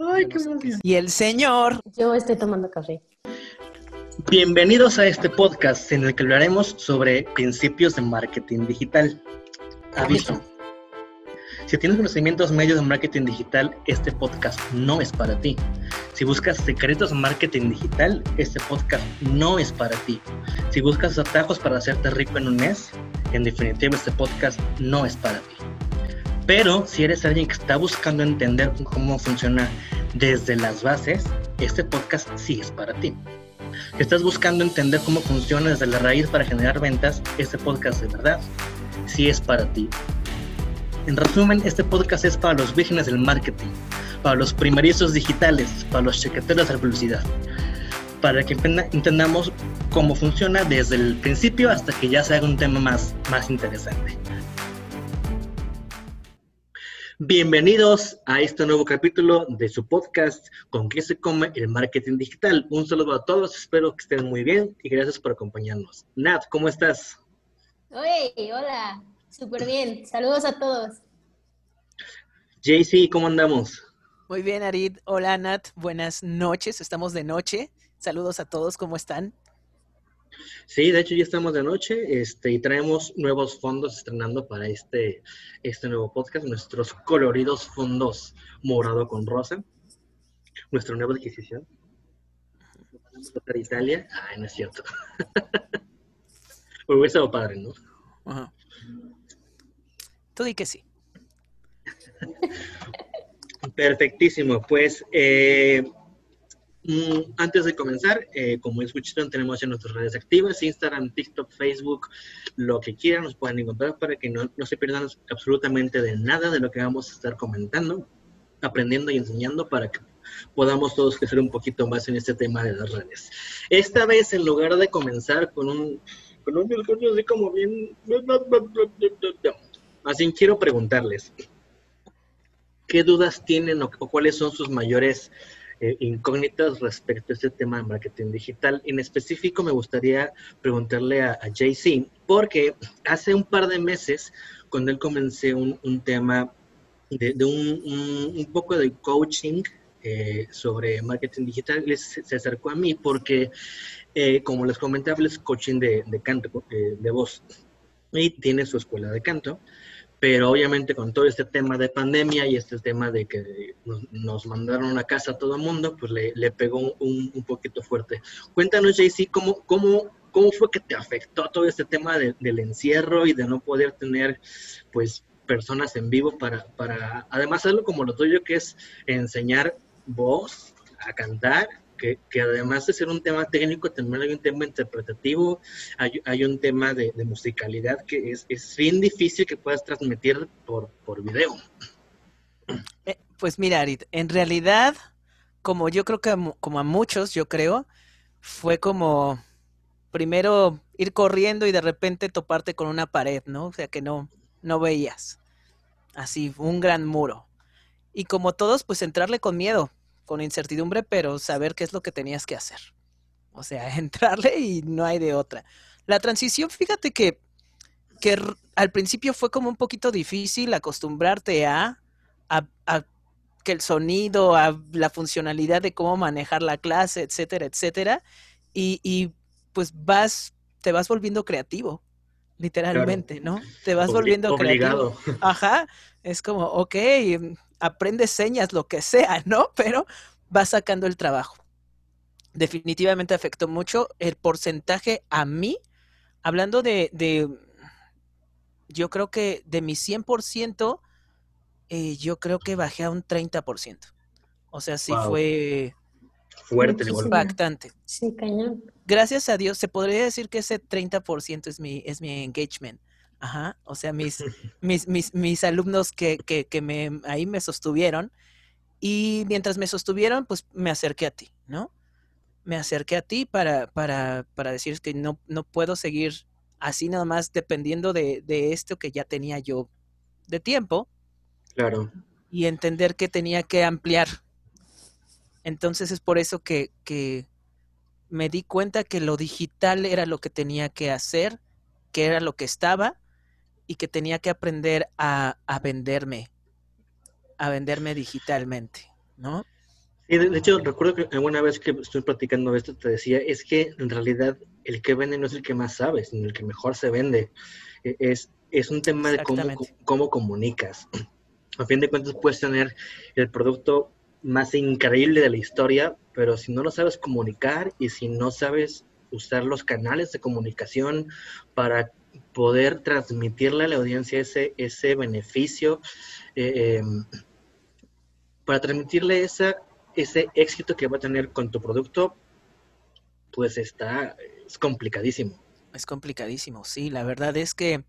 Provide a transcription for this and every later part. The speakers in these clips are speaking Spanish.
Ay, qué emoción. Y el señor. Yo estoy tomando café. Bienvenidos a este podcast en el que hablaremos sobre principios de marketing digital. Aviso. Si tienes conocimientos medios de marketing digital, este podcast no es para ti. Si buscas secretos de marketing digital, este podcast no es para ti. Si buscas atajos para hacerte rico en un mes, en definitiva este podcast no es para ti. Pero si eres alguien que está buscando entender cómo funciona desde las bases, este podcast sí es para ti. Si estás buscando entender cómo funciona desde la raíz para generar ventas, este podcast de verdad sí es para ti. En resumen, este podcast es para los vírgenes del marketing, para los primerizos digitales, para los chequeteros de publicidad, para que entendamos cómo funciona desde el principio hasta que ya se haga un tema más, más interesante. Bienvenidos a este nuevo capítulo de su podcast ¿Con qué se come el marketing digital? Un saludo a todos, espero que estén muy bien y gracias por acompañarnos. Nat, ¿cómo estás? Oye, hola, súper bien. Saludos a todos. JC, ¿cómo andamos? Muy bien, Arid. Hola, Nat. Buenas noches. Estamos de noche. Saludos a todos, ¿cómo están? Sí, de hecho ya estamos de noche este, y traemos nuevos fondos estrenando para este, este nuevo podcast, nuestros coloridos fondos morado con rosa, nuestra nueva adquisición. Para Italia, ay, no es cierto. Hubiese estado padre, ¿no? Ajá. Tú di que sí. Perfectísimo, pues eh, antes de comenzar, eh, como escucharon, tenemos ya nuestras redes activas, Instagram, TikTok, Facebook, lo que quieran, nos pueden encontrar para que no, se pierdan absolutamente de nada de lo que vamos a estar comentando, aprendiendo y enseñando para que podamos todos crecer un poquito más en este tema de las redes. Esta vez, en lugar de comenzar con un, con un discurso así como bien... Así quiero preguntarles, ¿qué dudas tienen o cuáles son sus mayores eh, incógnitas respecto a este tema de marketing digital. En específico, me gustaría preguntarle a, JC, porque hace un par de meses, cuando él comencé un, tema de, un, un, poco de coaching eh, sobre marketing digital, se, se acercó a mí porque, eh, como les comentaba, es coaching de, de canto, de voz, y tiene su escuela de canto pero obviamente con todo este tema de pandemia y este tema de que nos, mandaron a casa a todo el mundo, pues le, pegó un, un, poquito fuerte. Cuéntanos, JC, ¿cómo, cómo, cómo fue que te afectó todo este tema del encierro y de no poder tener, pues, personas en vivo para, para, además, algo como lo tuyo, que es enseñar voz a cantar que, además de ser un tema técnico, también hay un tema interpretativo, hay, un tema de, musicalidad que es, bien difícil que puedas transmitir por, por video. Eh, pues mira, Arit, en realidad, como yo creo que como a muchos, yo creo, fue como primero ir corriendo y de repente toparte con una pared, ¿no? O sea que no, no veías. Así, un gran muro. Y como todos, pues entrarle con miedo, con incertidumbre, pero saber qué es lo que tenías que hacer. O sea, entrarle y no hay de otra. La transición, fíjate que, que al principio fue como un poquito difícil acostumbrarte a, a, que el sonido, a la funcionalidad de cómo manejar la clase, etcétera, etcétera. Y, y pues vas, te vas volviendo creativo, literalmente, ¿no? Te vas volviendo creativo. Ajá, es como, ok, aprende señas, lo que sea, ¿no? Pero va sacando el trabajo. Definitivamente afectó mucho el porcentaje a mí, hablando de, de yo creo que de mi 100%, eh, yo creo que bajé a un 30%. O sea, sí fue fuerte, impactante. Sí, cañón. Gracias a Dios, se podría decir que ese 30% es mi, es mi engagement. Ajá, o sea, mis, mis, mis, mis alumnos que, que, que me, ahí me sostuvieron y mientras me sostuvieron, pues me acerqué a ti, ¿no? Me acerqué a ti para, para, para decir que no, no puedo seguir así nada más dependiendo de, de esto que ya tenía yo de tiempo. Claro. Y entender que tenía que ampliar. Entonces es por eso que, que me di cuenta que lo digital era lo que tenía que hacer, que era lo que estaba y que tenía que aprender a, venderme, a venderme digitalmente, ¿no? de hecho, recuerdo que alguna vez que estoy platicando esto te decía, es que en realidad el que vende no es el que más sabe, sino el que mejor se vende. E, es, es un tema de cómo, cómo comunicas. A fin de cuentas puedes tener el producto más increíble de la historia, pero si no lo sabes comunicar y si no sabes usar los canales de comunicación para poder transmitirle a la audiencia ese, ese beneficio, eh, em, para transmitirle esa, ese éxito que va a tener con tu producto, pues está, es complicadísimo. Es complicadísimo, sí, la verdad es que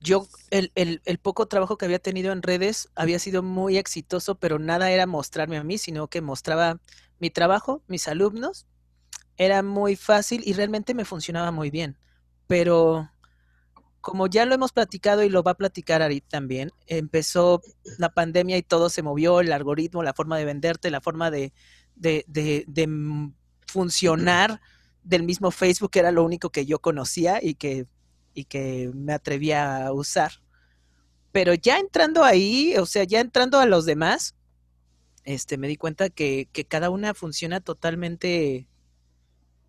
yo, el, el, el, poco trabajo que había tenido en redes había sido muy exitoso, pero nada era mostrarme a mí, sino que mostraba mi trabajo, mis alumnos. Era muy fácil y realmente me funcionaba muy bien. Pero como ya lo hemos platicado y lo va a platicar Arit también, empezó la pandemia y todo se movió, el algoritmo, la forma de venderte, la forma de, de, de, funcionar del mismo Facebook, que era lo único que yo conocía y que y que me atrevía a usar. Pero ya entrando ahí, o sea, ya entrando a los demás, este, me di cuenta que, que cada una funciona totalmente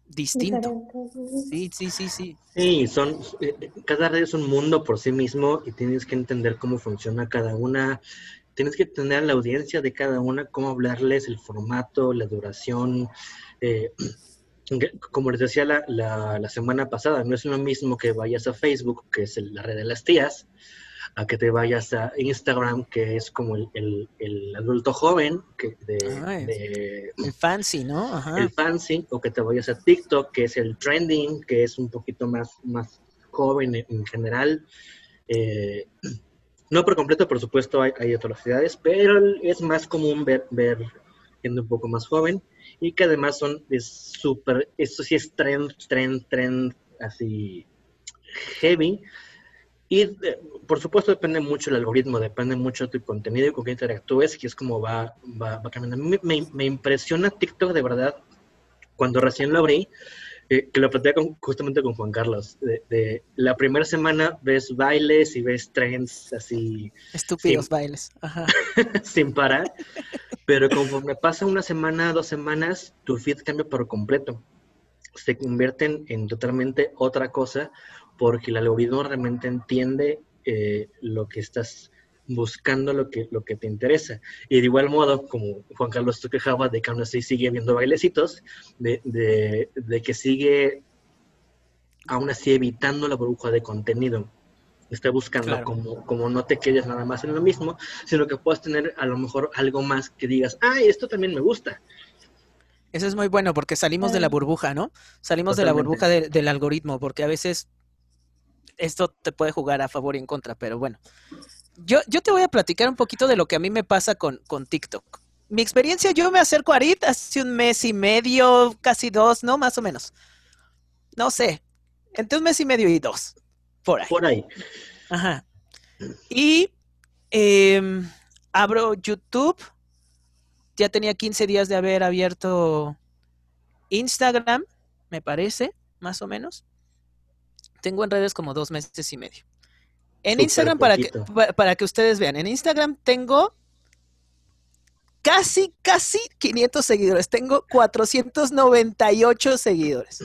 distinto. Sí, sí, sí, sí. Sí, son, eh, cada red es un mundo por sí mismo y tienes que entender cómo funciona cada una. Tienes que tener la audiencia de cada una, cómo hablarles, el formato, la duración. Eh, como les decía la, la, semana pasada, no es lo mismo que vayas a Facebook, que es la red de las tías, a que te vayas a Instagram, que es como el, el, adulto joven, que de, el fancy, ¿no? El fancy, o que te vayas a TikTok, que es el trending, que es un poquito más, más joven en, general. Eh, no por completo, por supuesto, hay, hay otras ciudades, pero es más común ver, ver gente un poco más joven y que además son súper, esto sí es trend, trend, trend, así heavy. Y eh, por supuesto depende mucho el algoritmo, depende mucho de tu contenido y con qué interactúes, que es como va, va, va cambiando. Me, me, me, impresiona TikTok de verdad, cuando recién lo abrí, eh, que lo platicé justamente con Juan Carlos. De, la primera semana ves bailes y ves trends así. Estúpidos bailes. Ajá. sin parar. Pero conforme pasa una semana, dos semanas, tu feed cambia por completo. Se convierten en totalmente otra cosa porque el algoritmo realmente entiende eh, lo que estás buscando, lo que, lo que te interesa. Y de igual modo, como Juan Carlos te quejaba de que aún así sigue viendo bailecitos, de, de que sigue aún así evitando la burbuja de contenido está buscando como, como no te quedes nada más en lo mismo, sino que puedas tener a lo mejor algo más que digas, ay, esto también me gusta. Eso es muy bueno porque salimos de la burbuja, ¿no? Salimos de la burbuja del algoritmo, porque a veces esto te puede jugar a favor y en contra, pero bueno. Yo, yo te voy a platicar un poquito de lo que a mí me pasa con, con TikTok. Mi experiencia, yo me acerco a Arit hace un mes y medio, casi dos, ¿no? Más o menos. No sé, entre un mes y medio y dos. Por ahí. Por ahí. Ajá. Y em, abro YouTube. Ya tenía 15 días de haber abierto Instagram, me parece, más o menos. Tengo en redes como dos meses y medio. En Instagram, para que, para que ustedes vean, en Instagram tengo casi, casi 500 seguidores. Tengo 498 seguidores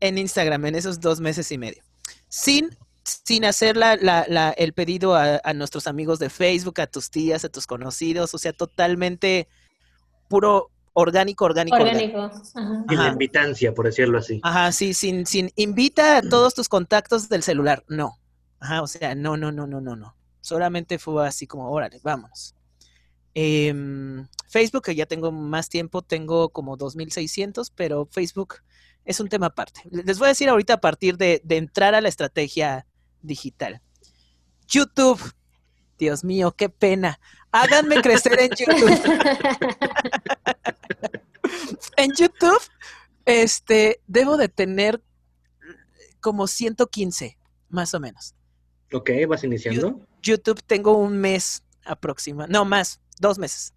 en Instagram en esos dos meses y medio sin, sin hacer la, la, el pedido a, nuestros amigos de Facebook, a tus tías, a tus conocidos, o sea, totalmente puro orgánico, orgánico. Orgánico. Y la invitancia, por decirlo así. Ajá, sí, sin, sin invita a todos tus contactos del celular, no. Ajá, o sea, no, no, no, no, no, no. Solamente fue así como, órale, vámonos. Em, Facebook, que ya tengo más tiempo, tengo como 2.600, pero Facebook es un tema aparte. Les voy a decir ahorita a partir de, entrar a la estrategia digital. YouTube. Dios mío, qué pena. Háganme crecer en YouTube. en YouTube, este, debo de tener como 115, más o menos. Ok, vas iniciando. YouTube tengo un mes aproximadamente, no más, dos meses.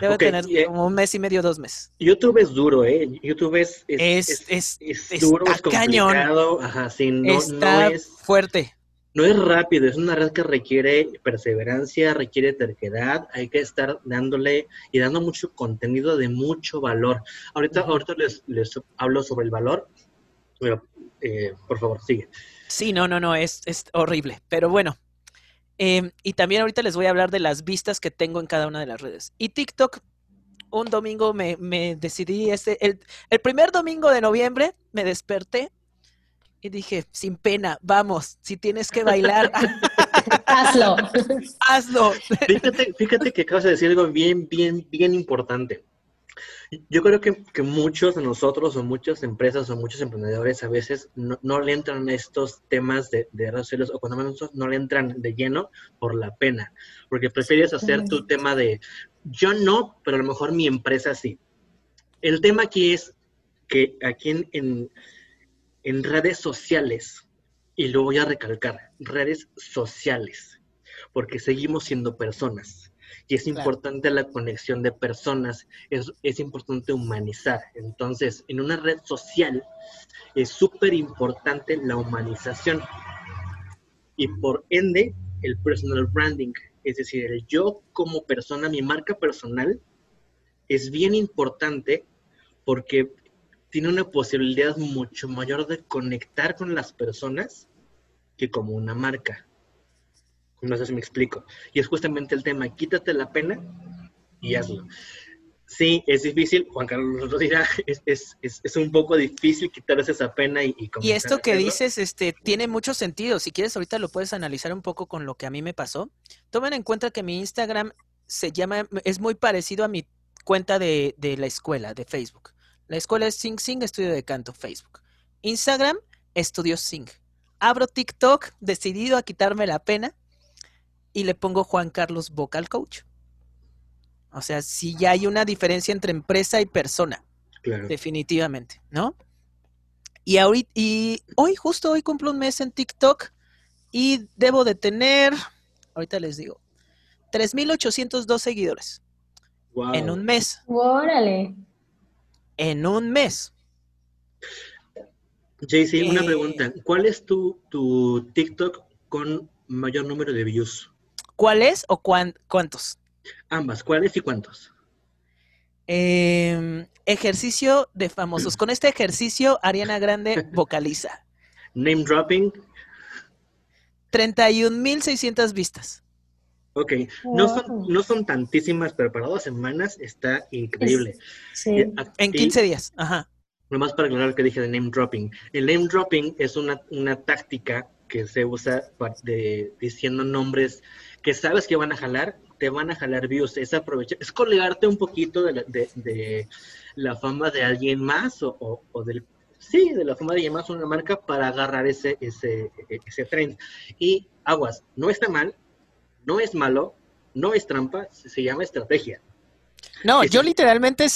Debe tener eh, como un mes y medio, dos meses. YouTube es duro, ¿eh? YouTube es, es, es, es, duro, es complicado. Cañón. Ajá, sí, no, está es... fuerte. No es rápido, es una red que requiere perseverancia, requiere terquedad, hay que estar dándole y dando mucho contenido de mucho valor. Ahorita, ahorita les, les hablo sobre el valor, pero eh, por favor, sigue. Sí, no, no, no, es, es horrible, pero bueno. Em, y también ahorita les voy a hablar de las vistas que tengo en cada una de las redes. Y TikTok, un domingo me, me decidí, este, el, el primer domingo de noviembre me desperté y dije, sin pena, vamos, si tienes que bailar, Hazlo. hazlo. Fíjate, fíjate que acabas de decir algo bien, bien, bien importante. Yo creo que, que muchos de nosotros o muchas empresas o muchos emprendedores a veces no, no le entran a estos temas de, de redes sociales o cuando menos no le entran de lleno por la pena, porque prefieres hacer tu tema de yo no, pero a lo mejor mi empresa sí. El tema aquí es que aquí en, en, en redes sociales, y lo voy a recalcar, redes sociales, porque seguimos siendo personas. Y es Claro. importante la conexión de personas, es, es importante humanizar. Entonces, en una red social es súper importante la humanización y por ende el personal branding, es decir, el yo como persona, mi marca personal, es bien importante porque tiene una posibilidad mucho mayor de conectar con las personas que como una marca. No sé si me explico. Y es justamente el tema, quítate la pena y hazlo. Sí, es difícil, Juan Carlos lo dirá, es, es, es, un poco difícil quitarse esa pena y, y Y esto que dices, este, tiene mucho sentido. Si quieres, ahorita lo puedes analizar un poco con lo que a mí me pasó. Tomen en cuenta que mi Instagram se llama, es muy parecido a mi cuenta de, de la escuela, de Facebook. La escuela es Sing Sing, estudio de canto, Facebook. Instagram, estudio Sing. Abro TikTok, decidido a quitarme la pena, y le pongo Juan Carlos Vocal Coach. O sea, si ya hay una diferencia entre empresa y persona Claro. definitivamente, ¿no? Y ahorita, y hoy, justo hoy cumplo un mes en TikTok y debo de tener, ahorita les digo, 3.802 seguidores Wow. en un mes, Órale. En un mes. JC, una Eh, pregunta. ¿Cuál es tu, tu TikTok con mayor número de views? ¿Cuál es o cuán- cuántos? Ambas, ¿cuáles y cuántos? Em, ejercicio de famosos. Con este ejercicio, Ariana Grande vocaliza. Name dropping. 31.600 vistas. Ok, no son, no son tantísimas, pero para dos semanas está increíble. Sí. A- En y 15 días. Ajá. Nomás para aclarar lo que dije de name dropping. El name dropping es una, una táctica que se usa de, diciendo nombres que sabes que van a jalar, te van a jalar views. Es aprovechar, es colgarte un poquito de la, de, de la fama de alguien más o, o- o del sí, de la fama de alguien más una marca para agarrar ese, ese, ese trend. Y aguas, no está mal, no es malo, no es trampa, se, llama estrategia. No, yo literalmente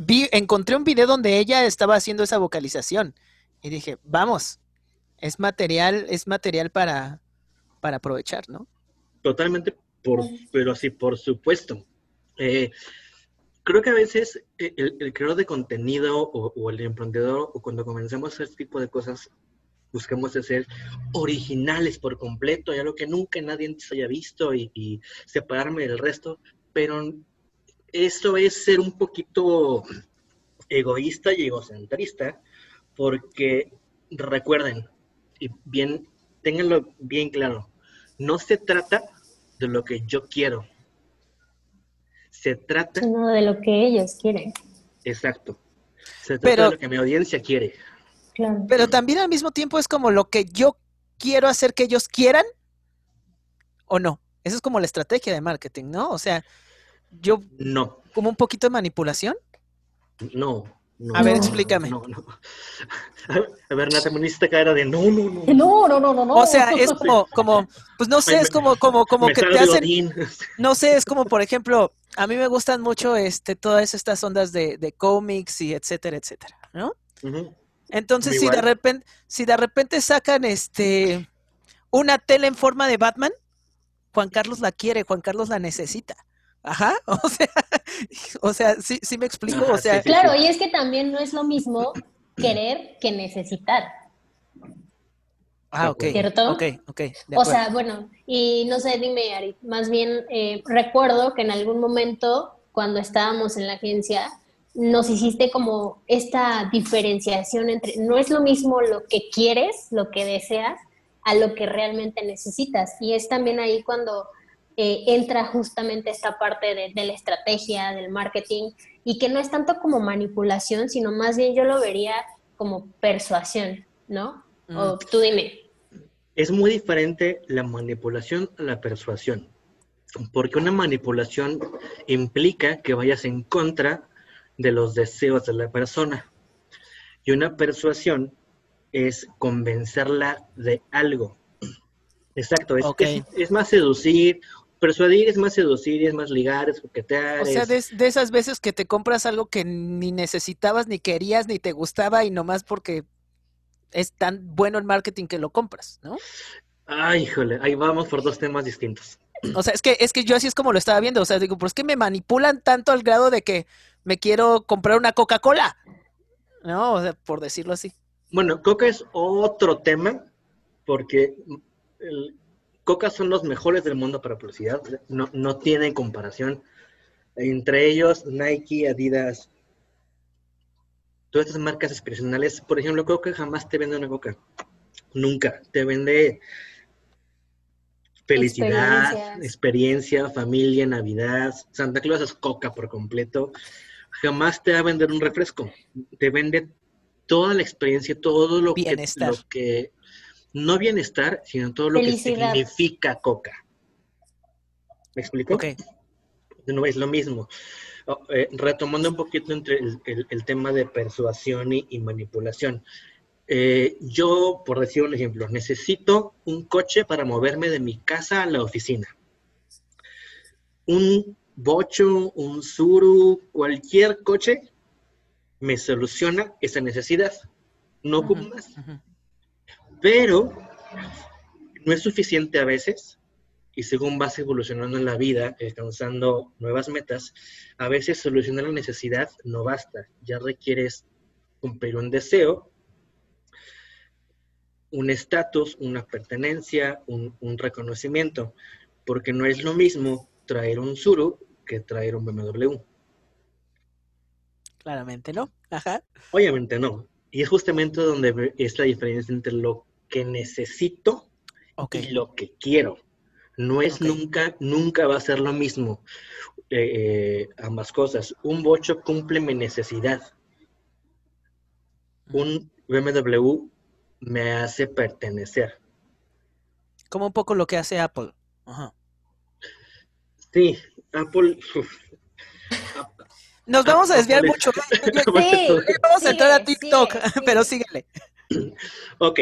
vi, encontré un video donde ella estaba haciendo esa vocalización y dije, vamos, es material, es material para, para aprovechar, ¿no? Totalmente, por, pero sí, por supuesto. Eh, creo que a veces eh, el, el creador de contenido o, o el emprendedor, o cuando comenzamos a hacer este tipo de cosas, buscamos ser originales por completo, y algo que nunca nadie antes haya visto y, y separarme del resto, pero eso es ser un poquito egoísta y egocentrista, porque recuerden, y bien, ténganlo bien claro, no se trata de lo que yo quiero. Se trata, Sino de lo que ellos quieren. exacto, se trata Pero- de lo que mi audiencia quiere. Claro. Pero también al mismo tiempo es como lo que yo quiero hacer que ellos quieran o no. Esa es como la estrategia de marketing, ¿no? O sea, yo No, como un poquito de manipulación. no. no, A ver, no, explícame. No, no. A ver, Nata, me hiciste cara de no, no, no. No, no, no, no, no. O sea, es como, como, pues no sé, es como, como, como me que te hacen, no sé, es como por ejemplo, a mí me gustan mucho este, todas estas ondas de, de cómics y etcétera, etcétera, ¿no? Ujú. Entonces, Muy si de repente, si de repente sacan este una tele en forma de Batman, Juan Carlos la quiere, Juan Carlos la necesita. Ajá, o sea, o sea, sí, sí me explico, o sea, sí, Claro, y es que también no es lo mismo querer que necesitar. Ah, ok. ¿Cierto? Ok, ok. O sea, bueno, y no sé, dime, Ari, más bien eh, recuerdo que en algún momento, cuando estábamos en la agencia, nos hiciste como esta diferenciación entre, no es lo mismo lo que quieres, lo que deseas, a lo que realmente necesitas. Y es también ahí cuando eh, entra justamente esta parte de, de la estrategia, del marketing, y que no es tanto como manipulación, sino más bien yo lo vería como persuasión, ¿no? O Mm. tú dime. Es muy diferente la manipulación a la persuasión, porque una manipulación implica que vayas en contra de los deseos de la persona y una persuasión es convencerla de algo. Exacto, es, es- es más seducir, persuadir es más seducir, es más ligar, es coquetear. O sea, es- de, de esas veces que te compras algo que ni necesitabas, ni querías, ni te gustaba, y nomás porque es tan bueno el marketing que lo compras, ¿no? Ay, híjole, ahí vamos por dos temas distintos. O sea, es que, es que yo así es como lo estaba viendo. O sea, digo, pues es que me manipulan tanto al grado de que me quiero comprar una Coca-Cola. ¿No? O sea, por decirlo así. Bueno, Coca es otro tema, porque el- Coca son los mejores del mundo para publicidad, no, no tienen comparación. Entre ellos, Nike, Adidas, todas estas marcas aspiracionales. Por ejemplo, Coca jamás te vende una Coca. Nunca. Te vende felicidad, experiencia, familia, Navidad. Santa Claus es Coca por completo. Jamás te va a vender un refresco. Te vende toda la experiencia, todo lo que, Bienestar. lo que, no bienestar, sino todo lo Felicidad. que significa Coca. ¿Me explico? Ok. No es lo mismo. Oh, eh, retomando un poquito entre el, el- el tema de persuasión y, y manipulación. Eh, yo, por decir un ejemplo, necesito un coche para moverme de mi casa a la oficina. Un bocho, un suru, cualquier coche me soluciona esa necesidad. No ocupo más. Pero no es suficiente a veces, y según vas evolucionando en la vida, alcanzando nuevas metas, a veces solucionar la necesidad no basta. Ya requieres cumplir un deseo, un estatus, una pertenencia, un, un reconocimiento, porque no es lo mismo traer un Suru que traer un BMW. Claramente, ¿no? Ajá. Obviamente no. Y es justamente donde es la diferencia entre lo que necesito y lo que quiero. No es nunca, nunca va a ser lo mismo eh, eh, ambas cosas. Un bocho cumple mi necesidad. Un BMW me hace pertenecer. Como un poco lo que hace Apple. Ajá. Sí, Apple. Nos vamos a desviar Apple- mucho. Yo- Sí, vamos a entrar a TikTok, sigue, sigue. pero síguele. Ok.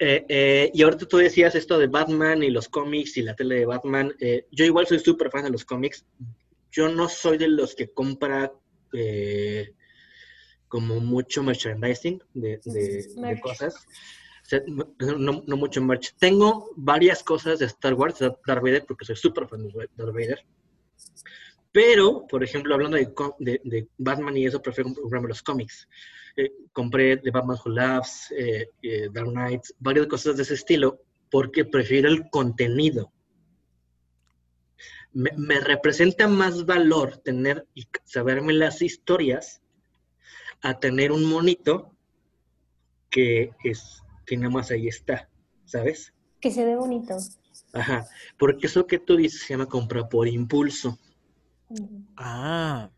Eh, eh, y ahorita tú decías esto de Batman y los cómics y la tele de Batman. Eh, yo igual soy súper fan de los cómics. Yo no soy de los que compra eh, como mucho merchandising de, de- de Merch. cosas. No, no- mucho merch. Tengo varias cosas de Star Wars, Darth Vader, porque soy súper fan de Darth Vader. Pero, por ejemplo, hablando de, de- de Batman y eso, prefiero comprarme los cómics. Eh, compré The Batman Who Laughs, eh, eh, Dark Knight, varias cosas de ese estilo, porque prefiero el contenido. Me, me representa más valor tener y saberme las historias a tener un monito que es que nada más ahí está, ¿sabes? Que se ve bonito. Ajá, porque eso que tú dices se llama compra por impulso. Ah.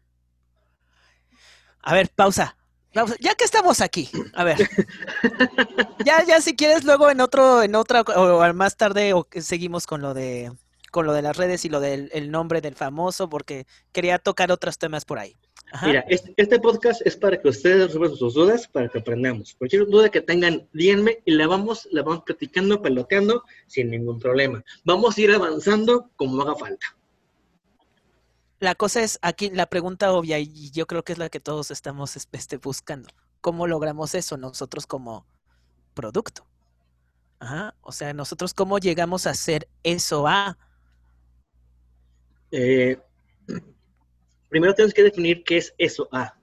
A ver, pausa. Pausa. Ya que estamos aquí, a ver. Ya, ya si quieres luego en otro, en otra, o o más tarde o que seguimos con lo de, con lo de las redes y lo del el nombre del famoso, porque quería tocar otros temas por ahí. Ajá. Mira, este, este podcast es para que ustedes resuelvan sus dudas, para que aprendamos. Cualquier duda que tengan, díganme y la vamos, la vamos platicando, peloteando, sin ningún problema. Vamos a ir avanzando como haga falta. La cosa es aquí la pregunta obvia y yo creo que es la que todos estamos es- este, buscando. ¿Cómo logramos eso nosotros como producto? Ajá. O sea, nosotros cómo llegamos a hacer eso a Eh, primero tenemos que definir qué es eso A.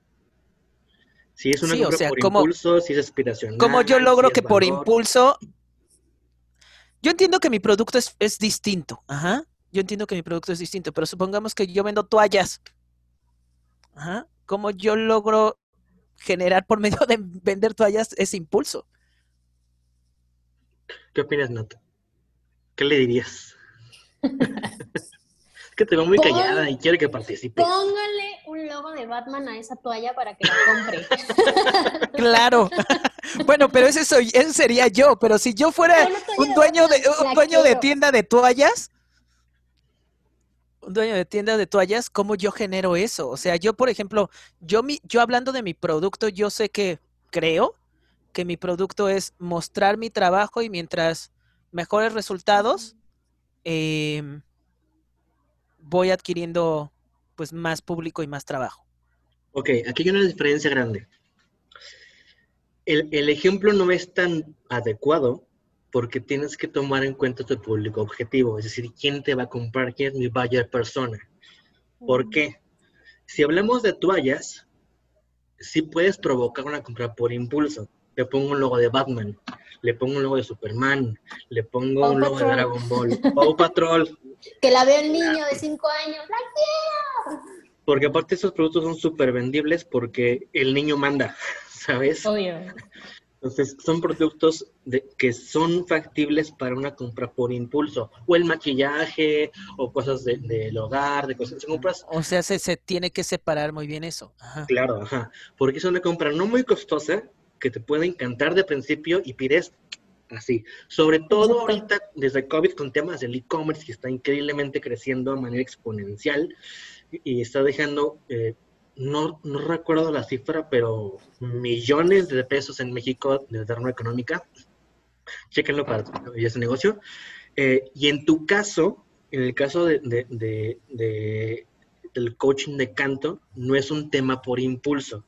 Si es una Sí, o sea, por ¿cómo- impulso, si es aspiracional. Como yo logro que por impulso Yo entiendo que mi producto es, es distinto, ajá. Yo entiendo que mi producto es distinto, pero supongamos que yo vendo toallas. Ajá. ¿Cómo yo logro generar por medio de vender toallas ese impulso? ¿Qué opinas, Nata? ¿Qué le dirías? que te veo muy callada y quiere que participe. Póngale un logo de Batman a esa toalla para que la compre. claro. bueno, pero ese soy, ese sería yo, pero si yo fuera un dueño de un dueño de tienda de toallas, un dueño de tienda de toallas, ¿cómo yo genero eso? O sea, yo, por ejemplo, yo, mi, yo hablando de mi producto, yo sé que creo que mi producto es mostrar mi trabajo y mientras mejores resultados, eh, voy adquiriendo pues más público y más trabajo. Ok, aquí hay una diferencia grande. El, el, ejemplo no es tan adecuado porque tienes que tomar en cuenta tu público objetivo, es decir, quién te va a comprar, quién es mi buyer persona. ¿Por qué? Si hablamos de toallas, sí puedes provocar una compra por impulso. Le pongo un logo de Batman, le pongo un logo de Superman, le pongo Paw un logo Patrol. de Dragon Ball, Paw Patrol. Que la veo el niño de 5 años, ¡la quiero! Porque aparte esos productos son súper vendibles porque el niño manda, ¿sabes? Obvio. Entonces, son productos de, que son factibles para una compra por impulso. O el maquillaje, o cosas del de, hogar, de cosas. Compras, o sea, se, se, tiene que separar muy bien eso. Ajá. Claro, ajá. Porque es una compra no muy costosa, que te puede encantar de principio y pides así. Sobre todo ahorita, desde COVID, con temas del e-commerce, que está increíblemente creciendo de manera exponencial y está dejando eh, no, no recuerdo la cifra, pero millones de pesos en México de terreno económica. Chequenlo para ese negocio. Eh, y en tu caso, en el caso de, de, de, de, del coaching de canto, no es un tema por impulso,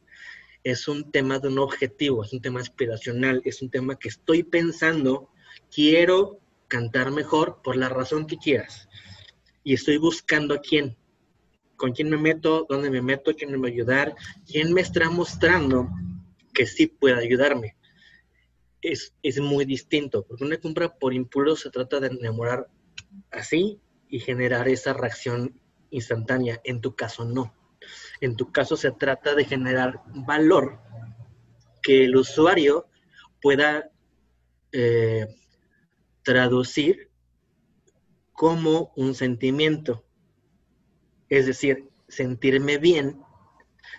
es un tema de un objetivo, es un tema aspiracional, es un tema que estoy pensando, quiero cantar mejor por la razón que quieras. Y estoy buscando a quién, con quién me meto, dónde me meto, quién me va a ayudar, quién me está mostrando que sí puede ayudarme. Es, es muy distinto, porque una compra por impulso se trata de enamorar así y generar esa reacción instantánea. En tu caso, no. En tu caso se trata de generar valor que el usuario pueda eh, traducir como un sentimiento. Es decir, sentirme bien,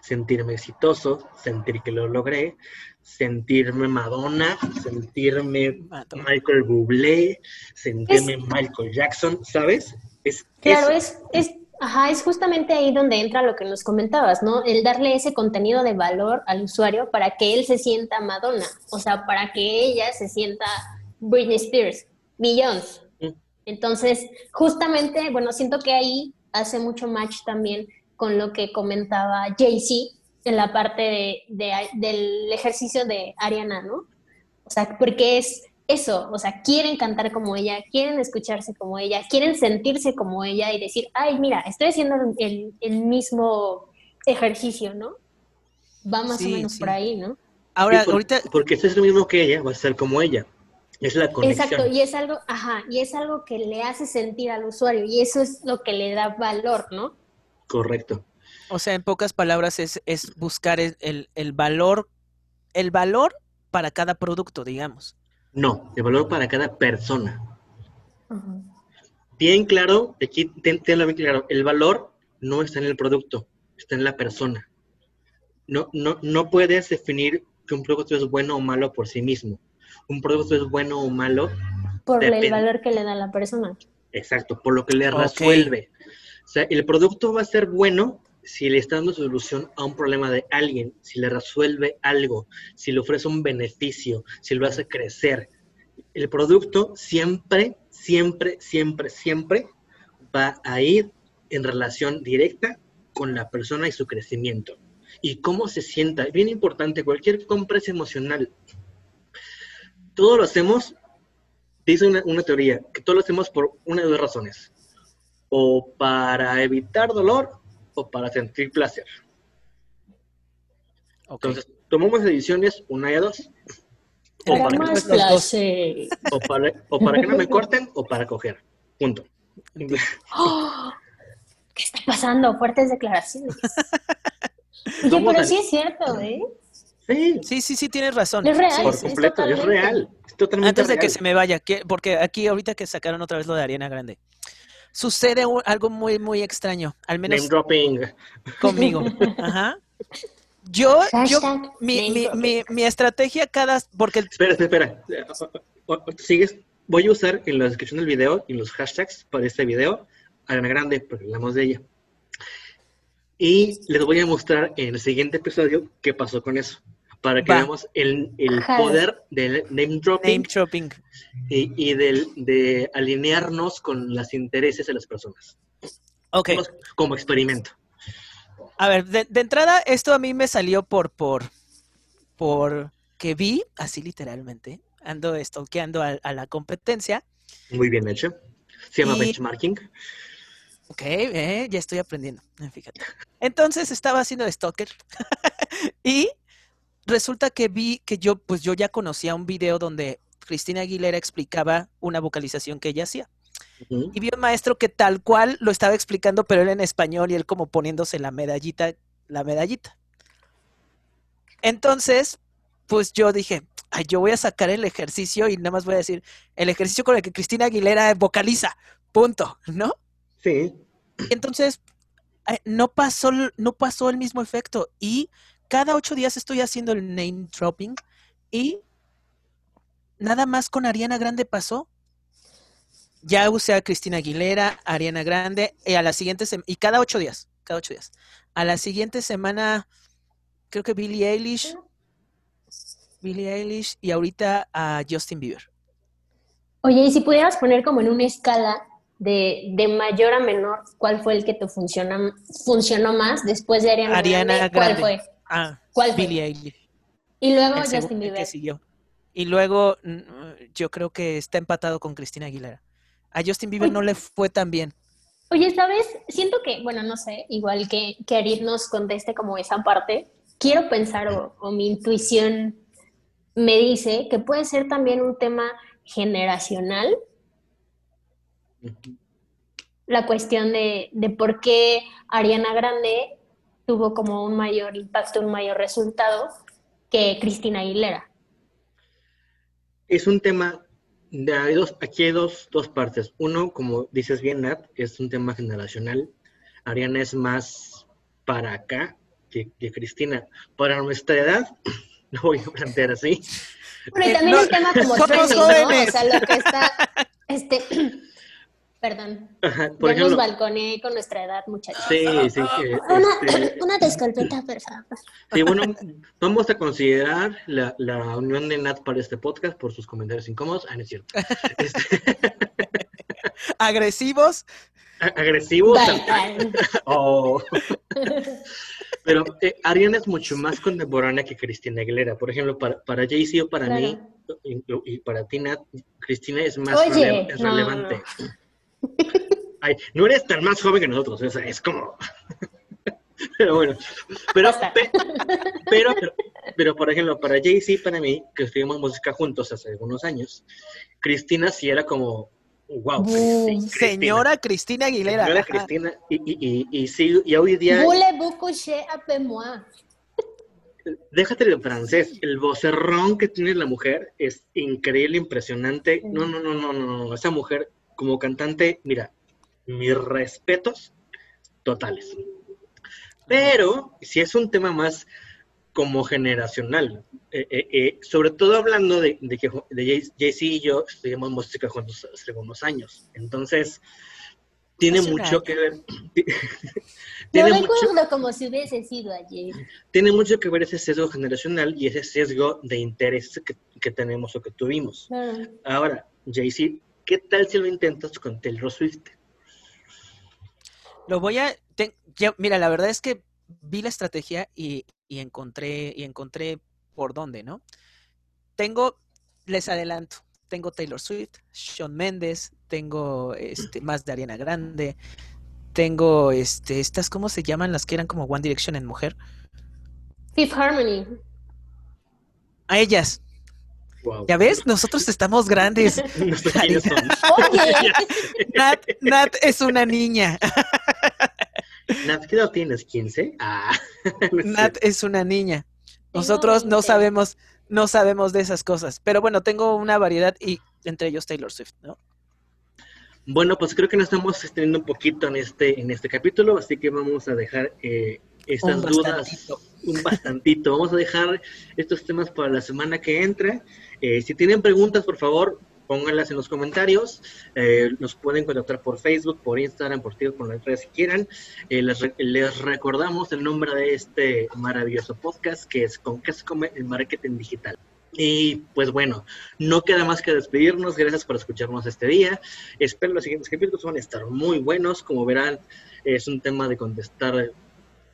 sentirme exitoso, sentir que lo logré, sentirme Madonna, sentirme Michael Bublé, sentirme es, Michael Jackson, ¿sabes? Es, claro, es, es, ajá, es justamente ahí donde entra lo que nos comentabas, ¿no? El darle ese contenido de valor al usuario para que él se sienta Madonna, o sea, para que ella se sienta Britney Spears, Beyoncé. Entonces, justamente, bueno, siento que ahí hace mucho match también con lo que comentaba Jay-Z en la parte de, de, del ejercicio de Ariana, ¿no? O sea, porque es eso, o sea, quieren cantar como ella, quieren escucharse como ella, quieren sentirse como ella y decir, ay, mira, estoy haciendo el, el mismo ejercicio, ¿no? Va más sí, o menos sí. por ahí, ¿no? Ahora, por, ahorita... Porque si es lo mismo que ella, va a ser como ella. Es la conexión. Exacto, y es algo, ajá, y es algo que le hace sentir al usuario, y eso es lo que le da valor, ¿no? Correcto. O sea, en pocas palabras es, es buscar el, valor, el valor para cada producto, digamos. No, el valor para cada persona. Uh -huh. Bien claro, aquí tenlo bien claro, el valor no está en el producto, está en la persona. No, no, no puedes definir que un producto es bueno o malo por sí mismo un producto es bueno o malo. Por depende. el valor que le da a la persona. Exacto, por lo que le resuelve. O sea, el producto va a ser bueno si le está dando solución a un problema de alguien, si le resuelve algo, si le ofrece un beneficio, si lo hace crecer. El producto siempre, siempre, siempre, siempre va a ir en relación directa con la persona y su crecimiento. Y cómo se sienta. Bien importante, cualquier compra es emocional todo lo hacemos, dice una, una, teoría, que todo lo hacemos por una de dos razones. O para evitar dolor o para sentir placer. Okay. Entonces, tomamos decisiones una y dos. O Para para, más los dos. placer. o, para, o para que no me corten o para coger. Punto. ¡Oh! ¿Qué está pasando? Fuertes declaraciones. Oye, pero sí es cierto, ¿eh? Sí, Sí, sí, sí, tienes razón. Es real. por es completo, es real. Es totalmente Antes de que se me vaya, que- porque aquí ahorita que sacaron otra vez lo de Ariana Grande, sucede un- algo muy, muy extraño, al menos Name dropping. conmigo. Ajá. Yo, yo, mi, mi, mi, mi estrategia cada, porque Espera, espera, Sigues. Voy a usar en la descripción del video y los hashtags para este video Ariana Grande, porque hablamos de ella. Y les voy a mostrar en el siguiente episodio qué pasó con eso. Para que Va. veamos el, el poder del name dropping name dropping. y, y del, de alinearnos con los intereses de las personas. Ok. Como, como experimento. A ver, de, de entrada, esto a mí me salió por, por, por que vi, así literalmente, ando stalkeando a, a la competencia. Muy bien hecho. Se llama Y- benchmarking. Ok, eh, ya estoy aprendiendo, eh, fíjate. Entonces estaba haciendo stalker y resulta que vi que yo, pues yo ya conocía un video donde Cristina Aguilera explicaba una vocalización que ella hacía. Y vi un maestro que tal cual lo estaba explicando, pero él en español y él como poniéndose la medallita, la medallita. Entonces, pues yo dije, ay, yo voy a sacar el ejercicio y nada más voy a decir, el ejercicio con el que Cristina Aguilera vocaliza, punto, ¿no? Sí. Entonces, eh, no pasó, no pasó el mismo efecto. Y cada ocho días estoy haciendo el name dropping y nada más con Ariana Grande pasó. Ya usé a Cristina Aguilera, Ariana Grande, y a la siguiente semana, y cada ocho días, cada ocho días. A la siguiente semana, creo que Billie Eilish, Billie Eilish, y ahorita a Justin Bieber. Oye, y si pudieras poner como en una escala de, de mayor a menor, ¿cuál fue el que te funciona, funcionó más después de Ariana, Ariana Grande? ¿Cuál Grande. fue? Ah, ¿Cuál fue? Billie Eilish. Y luego el Justin el que Bieber. siguió. Y luego mm, yo creo que está empatado con Cristina Aguilera. A Justin Bieber Uy. no le fue tan bien. Oye, ¿sabes? Siento que, bueno, no sé, igual que, que Arit nos conteste como esa parte, quiero pensar o, o mi intuición me dice que puede ser también un tema generacional, la cuestión de, de por qué Ariana Grande tuvo como un mayor impacto, un mayor resultado que Cristina Aguilera. Es un tema, de, hay dos, aquí hay dos, dos partes. Uno, como dices bien, Nat, es un tema generacional. Ariana es más para acá que, que Cristina. Para nuestra edad, lo voy a plantear así. Eh, también no, el tema como. O sea, lo que está, este, perdón, Ajá, por nos ejemplo, balconé con nuestra edad, muchachos. sí, sí, Una, este, una disculpita, por favor. sí, bueno, vamos a considerar la, la unión de Nat para este podcast por sus comentarios incómodos. Ah, no es cierto. Este, Agresivos. agresivos. Bye. Oh. Pero eh, Ariana es mucho más contemporánea que Cristina Aguilera. Por ejemplo, para, para Jay-Z o para Claro. mí, y, y para ti, Nat, Cristina es más Oye, rele- es no, relevante. Ay, no eres tan más joven que nosotros, o sea, es como... pero bueno, pero, pero, pero, pero, por ejemplo, para Jay-Z, para mí, que estudiamos música juntos hace algunos años, Cristina sí era como, wow, Boom. Señora Cristina Aguilera. Señora Ajá. Cristina, y, y, y, y sí, y hoy día... Déjate de francés, el vocerrón que tiene la mujer es increíble, impresionante. No, no, no, no, no, no. Esa mujer como cantante, mira, mis respetos totales. Pero si es un tema más como generacional, eh, eh, eh, sobre todo hablando de, de que de Jay- Jay-Z y yo estudiamos música juntos hace algunos años. Entonces, tiene mucho que ver. Tiene mucho, recuerdo como si hubiese sido ayer. tiene mucho que ver ese sesgo generacional y ese sesgo de interés que, que tenemos o que tuvimos. Ahora, Jay-Z, ¿qué tal si lo intentas con Taylor Swift? Lo voy a. te- ya- mira, la verdad es que vi la estrategia y, y encontré, y encontré por dónde, ¿no? Tengo, les adelanto, tengo Taylor Swift, Shawn Mendes, tengo este, más de Ariana Grande, tengo este, estas, ¿cómo se llaman? Las que eran como One Direction en mujer. Fifth Harmony. A ellas. Ya ves, nosotros estamos grandes. No sé quiénes son. Oye, Nat, Nat es una niña. Nat, ¿qué edad tienes? ¿15? Ah, no Nat es una niña. Nosotros no 20. sabemos, no sabemos de esas cosas. Pero bueno, tengo una variedad y entre ellos Taylor Swift, ¿no? Bueno, pues creo que nos estamos extendiendo un poquito en este, en este capítulo, así que vamos a dejar eh, estas Un dudas bastantito. un bastantito. Vamos a dejar estos temas para la semana que entra. Eh, si tienen preguntas, por favor, pónganlas en los comentarios. Eh, nos pueden contactar por Facebook, por Instagram, por Twitter, por las redes que quieran. Eh, les, re- les recordamos el nombre de este maravilloso podcast, que es Con qué se come el marketing digital. Y pues bueno, no queda más que despedirnos. Gracias por escucharnos este día. Espero los siguientes capítulos van a estar muy buenos. Como verán, es un tema de contestar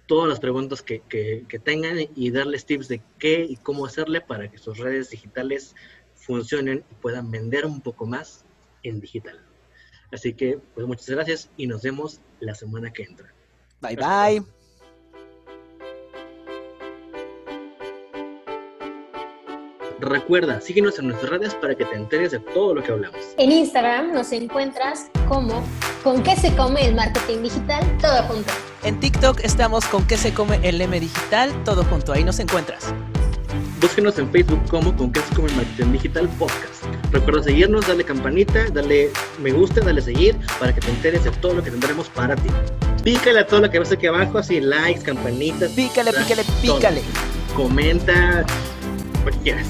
todas las preguntas que, que- que tengan y darles tips de qué y cómo hacerle para que sus redes digitales funcionen y puedan vender un poco más en digital. Así que, pues muchas gracias y nos vemos la semana que entra. Bye bye. Recuerda, síguenos en nuestras redes para que te enteres de todo lo que hablamos. en Instagram nos encuentras como con qué se come el marketing digital, todo junto. En TikTok estamos con qué se come el M digital, todo junto. Ahí nos encuentras. Búsquenos en Facebook como con qué se come el marketing digital podcast. Recuerda seguirnos, darle campanita, darle me gusta, darle seguir para que te enteres de todo lo que tendremos para ti. Pícale a todo lo que ves aquí abajo, así likes, campanitas. Pícale, pícale, todo. pícale. Comenta, lo que quieras.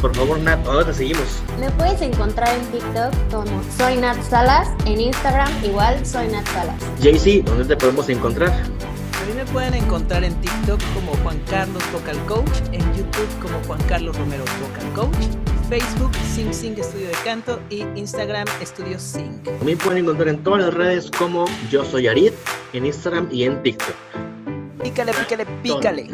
Por favor, Nat, ahora te seguimos. Me puedes encontrar en TikTok como Soy Nat Salas, en Instagram igual Soy Nat Salas. JC, ¿dónde te podemos encontrar? A mí me pueden encontrar en TikTok como Juan Carlos Vocal Coach, en YouTube como Juan Carlos Romero Vocal Coach, Facebook Sing Sing Estudio de Canto y Instagram Estudio Sing. También pueden encontrar en todas las redes como Yo Soy Arid, en Instagram y en TikTok. Pícale, pícale, pícale.